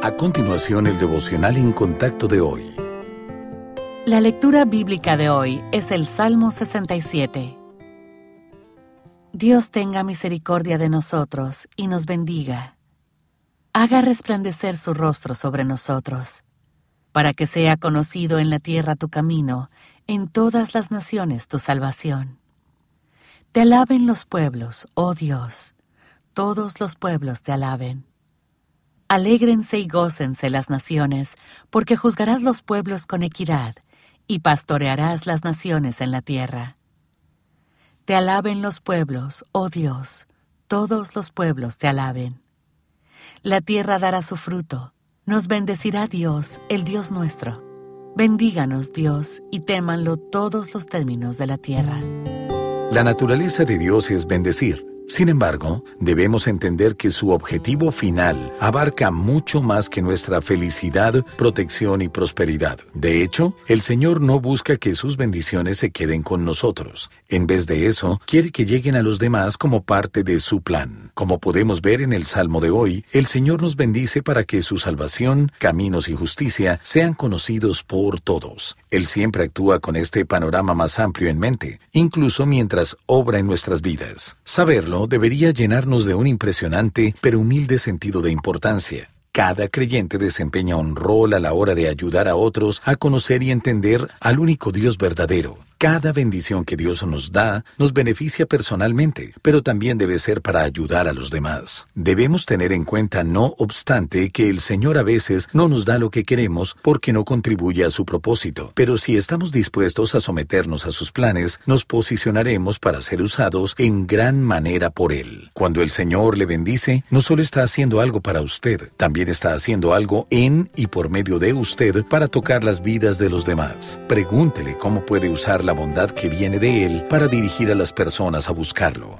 A continuación, el devocional en contacto de hoy. La lectura bíblica de hoy es el Salmo 67. Dios tenga misericordia de nosotros y nos bendiga. Haga resplandecer su rostro sobre nosotros, para que sea conocido en la tierra tu camino, en todas las naciones tu salvación. Te alaben los pueblos, oh Dios, todos los pueblos te alaben. Alégrense y gócense las naciones, porque juzgarás los pueblos con equidad y pastorearás las naciones en la tierra. Te alaben los pueblos, oh Dios, todos los pueblos te alaben. La tierra dará su fruto, nos bendecirá Dios, el Dios nuestro. Bendíganos Dios y témanlo todos los términos de la tierra. La naturaleza de Dios es bendecir. Sin embargo, debemos entender que su objetivo final abarca mucho más que nuestra felicidad, protección y prosperidad. De hecho, el Señor no busca que sus bendiciones se queden con nosotros. En vez de eso, quiere que lleguen a los demás como parte de su plan. Como podemos ver en el Salmo de hoy, el Señor nos bendice para que su salvación, caminos y justicia sean conocidos por todos. Él siempre actúa con este panorama más amplio en mente, incluso mientras obra en nuestras vidas. Saberlo debería llenarnos de un impresionante pero humilde sentido de importancia. Cada creyente desempeña un rol a la hora de ayudar a otros a conocer y entender al único Dios verdadero cada bendición que Dios nos da nos beneficia personalmente, pero también debe ser para ayudar a los demás. Debemos tener en cuenta, no obstante, que el Señor a veces no nos da lo que queremos porque no contribuye a su propósito, pero si estamos dispuestos a someternos a sus planes, nos posicionaremos para ser usados en gran manera por Él. Cuando el Señor le bendice, no solo está haciendo algo para usted, también está haciendo algo en y por medio de usted para tocar las vidas de los demás. Pregúntele cómo puede usar la bondad que viene de Él para dirigir a las personas a buscarlo.